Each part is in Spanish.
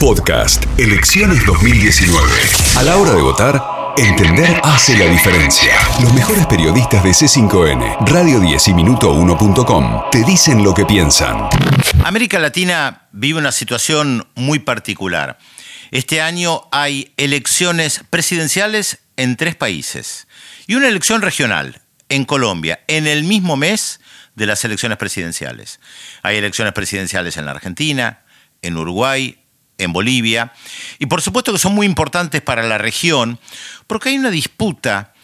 Podcast Elecciones 2019. A la hora de votar, entender hace la diferencia. Los mejores periodistas de C5N, Radio 10 y Minuto1.com te dicen lo que piensan. América Latina vive una situación muy particular. Este año hay elecciones presidenciales en tres países y una elección regional en Colombia en el mismo mes de las elecciones presidenciales. Hay elecciones presidenciales en la Argentina, en Uruguay, en Bolivia, y por supuesto que son muy importantes para la región, porque hay una disputa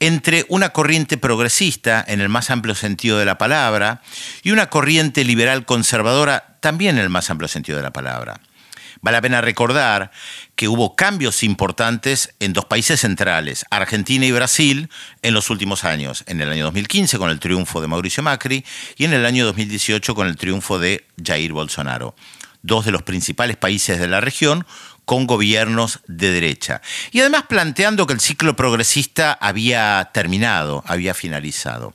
entre una corriente progresista, en el más amplio sentido de la palabra, y una corriente liberal conservadora, también en el más amplio sentido de la palabra. Vale la pena recordar que hubo cambios importantes en dos países centrales, Argentina y Brasil, en los últimos años. En el año 2015 con el triunfo de Mauricio Macri y en el año 2018 con el triunfo de Jair Bolsonaro dos de los principales países de la región con gobiernos de derecha. Y además planteando que el ciclo progresista había terminado, había finalizado.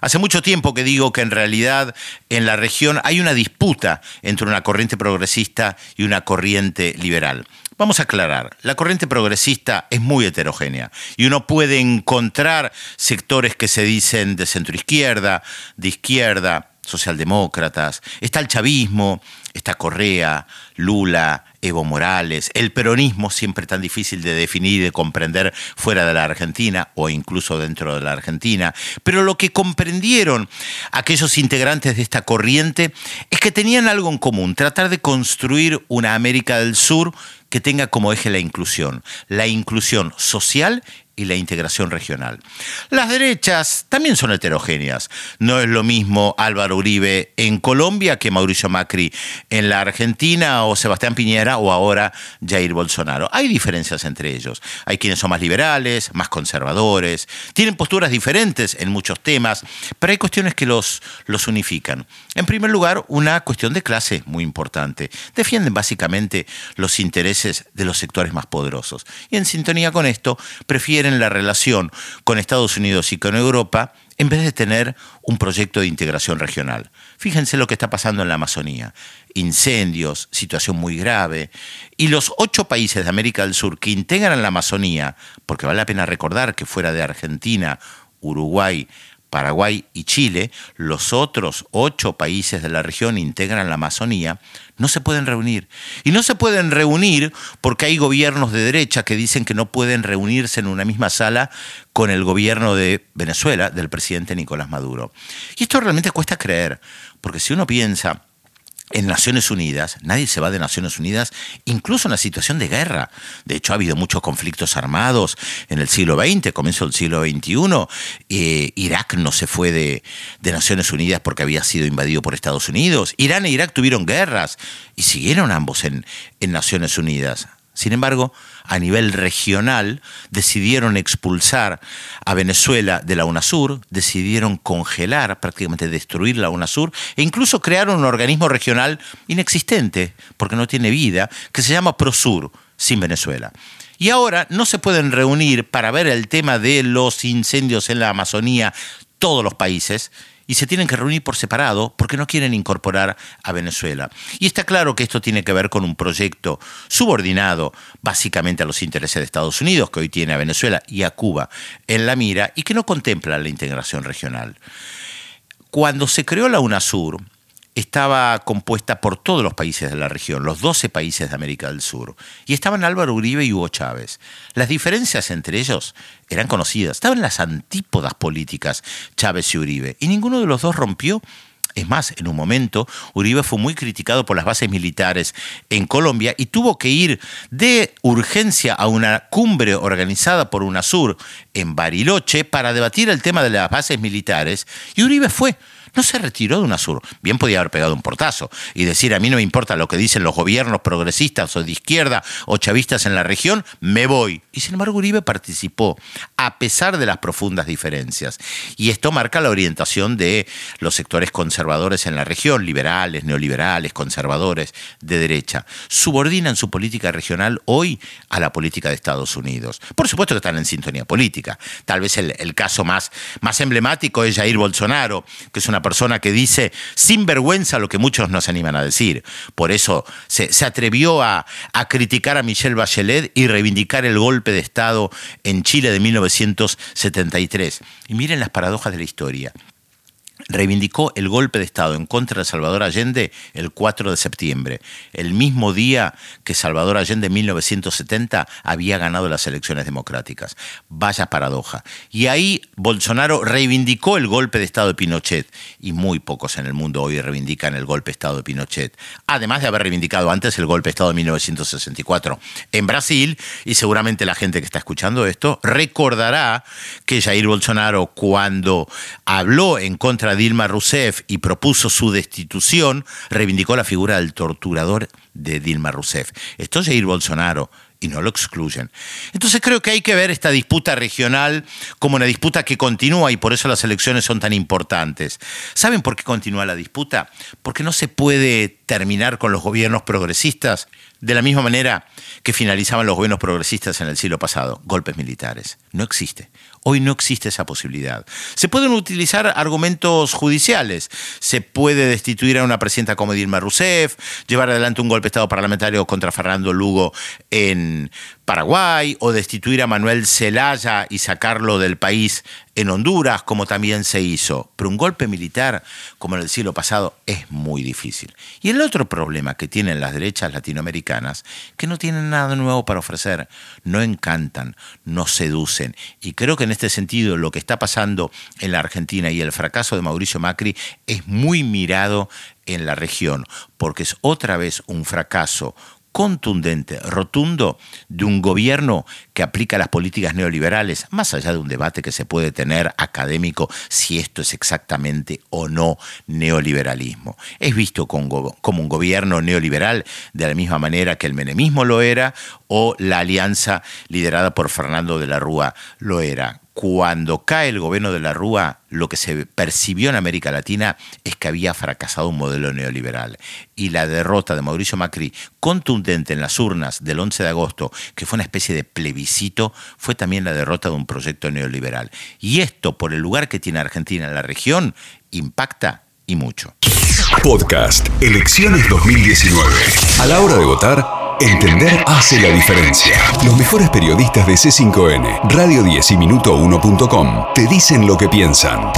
Hace mucho tiempo que digo que en realidad en la región hay una disputa entre una corriente progresista y una corriente liberal. Vamos a aclarar, la corriente progresista es muy heterogénea y uno puede encontrar sectores que se dicen de centroizquierda, de izquierda, socialdemócratas, está el chavismo, está Correa, Lula, Evo Morales, el peronismo siempre tan difícil de definir y de comprender fuera de la Argentina o incluso dentro de la Argentina, pero lo que comprendieron aquellos integrantes de esta corriente es que tenían algo en común, tratar de construir una América del Sur que tenga como eje la inclusión, la inclusión social y la integración regional. Las derechas también son heterogéneas. No es lo mismo Álvaro Uribe en Colombia que Mauricio Macri en la Argentina o Sebastián Piñera o ahora Jair Bolsonaro. Hay diferencias entre ellos. Hay quienes son más liberales, más conservadores, tienen posturas diferentes en muchos temas, pero hay cuestiones que los, los unifican. En primer lugar, una cuestión de clase muy importante. Defienden básicamente los intereses de los sectores más poderosos. Y en sintonía con esto, prefieren en la relación con Estados Unidos y con Europa en vez de tener un proyecto de integración regional. Fíjense lo que está pasando en la Amazonía. Incendios, situación muy grave. Y los ocho países de América del Sur que integran la Amazonía, porque vale la pena recordar que fuera de Argentina, Uruguay, Paraguay y Chile, los otros ocho países de la región integran la Amazonía, no se pueden reunir. Y no se pueden reunir porque hay gobiernos de derecha que dicen que no pueden reunirse en una misma sala con el gobierno de Venezuela, del presidente Nicolás Maduro. Y esto realmente cuesta creer, porque si uno piensa en Naciones Unidas, nadie se va de Naciones Unidas, incluso en una situación de guerra. De hecho, ha habido muchos conflictos armados en el siglo XX, comienzo del siglo XXI. Eh, Irak no se fue de, Naciones Unidas porque había sido invadido por Estados Unidos. Irán e Irak tuvieron guerras y siguieron ambos en Naciones Unidas. Sin embargo, a nivel regional decidieron expulsar a Venezuela de la UNASUR, decidieron congelar, prácticamente destruir la UNASUR e incluso crearon un organismo regional inexistente, porque no tiene vida, que se llama PROSUR, sin Venezuela. Y ahora no se pueden reunir para ver el tema de los incendios en la Amazonía todos los países y se tienen que reunir por separado porque no quieren incorporar a Venezuela. Y está claro que esto tiene que ver con un proyecto subordinado básicamente a los intereses de Estados Unidos, que hoy tiene a Venezuela y a Cuba en la mira y que no contempla la integración regional. Cuando se creó la UNASUR, estaba compuesta por todos los países de la región, los 12 países de América del Sur, y estaban Álvaro Uribe y Hugo Chávez. Las diferencias entre ellos eran conocidas, estaban las antípodas políticas Chávez y Uribe, y ninguno de los dos rompió. Es más, en un momento Uribe fue muy criticado por las bases militares en Colombia y tuvo que ir de urgencia a una cumbre organizada por UNASUR en Bariloche para debatir el tema de las bases militares, y Uribe fue no se retiró de UNASUR. Bien podía haber pegado un portazo y decir, a mí no me importa lo que dicen los gobiernos progresistas o de izquierda o chavistas en la región, me voy. Y sin embargo Uribe participó, a pesar de las profundas diferencias. Y esto marca la orientación de los sectores conservadores en la región, liberales, neoliberales, conservadores, de derecha. Subordinan su política regional hoy a la política de Estados Unidos. Por supuesto que están en sintonía política. Tal vez el, el caso más, más emblemático es Jair Bolsonaro, que es una persona que dice sin vergüenza lo que muchos nos animan a decir. Por eso se, atrevió a, a criticar a Michelle Bachelet y reivindicar el golpe de Estado en Chile de 1973. Y miren las paradojas de la historia reivindicó el golpe de Estado en contra de Salvador Allende el 4 de septiembre, el mismo día que Salvador Allende en 1970 había ganado las elecciones democráticas. Vaya paradoja. Y ahí Bolsonaro reivindicó el golpe de Estado de Pinochet, y muy pocos en el mundo hoy reivindican el golpe de Estado de Pinochet, además de haber reivindicado antes el golpe de Estado de 1964 en Brasil, y seguramente la gente que está escuchando esto recordará que Jair Bolsonaro cuando habló en contra Dilma Rousseff y propuso su destitución, reivindicó la figura del torturador de Dilma Rousseff. Esto es Jair Bolsonaro y no lo excluyen. Entonces creo que hay que ver esta disputa regional como una disputa que continúa y por eso las elecciones son tan importantes. ¿Saben por qué continúa la disputa? Porque no se puede terminar con los gobiernos progresistas de la misma manera que finalizaban los gobiernos progresistas en el siglo pasado, golpes militares. No existe. Hoy no existe esa posibilidad. Se pueden utilizar argumentos judiciales. Se puede destituir a una presidenta como Dilma Rousseff, llevar adelante un golpe de Estado parlamentario contra Fernando Lugo Paraguay, o destituir a Manuel Zelaya y sacarlo del país en Honduras, como también se hizo. Pero un golpe militar, como en el siglo pasado, es muy difícil. Y el otro problema que tienen las derechas latinoamericanas, que no tienen nada nuevo para ofrecer, no encantan, no seducen. Y creo que en este sentido lo que está pasando en la Argentina y el fracaso de Mauricio Macri es muy mirado en la región, porque es otra vez un fracaso contundente, rotundo, de un gobierno que aplica las políticas neoliberales, más allá de un debate que se puede tener académico si esto es exactamente o no neoliberalismo. Es visto como, un gobierno neoliberal de la misma manera que el menemismo lo era o la alianza liderada por Fernando de la Rúa lo era cuando cae el gobierno de la Rúa, lo que se percibió en América Latina es que había fracasado un modelo neoliberal. Y la derrota de Mauricio Macri, contundente en las urnas del 11 de agosto, que fue una especie de plebiscito, fue también la derrota de un proyecto neoliberal. Y esto, por el lugar que tiene Argentina en la región, impacta y mucho. Podcast Elecciones 2019. A la hora de votar, Entender hace la diferencia. Los mejores periodistas de C5N, Radio 10 y Minuto1.com te dicen lo que piensan.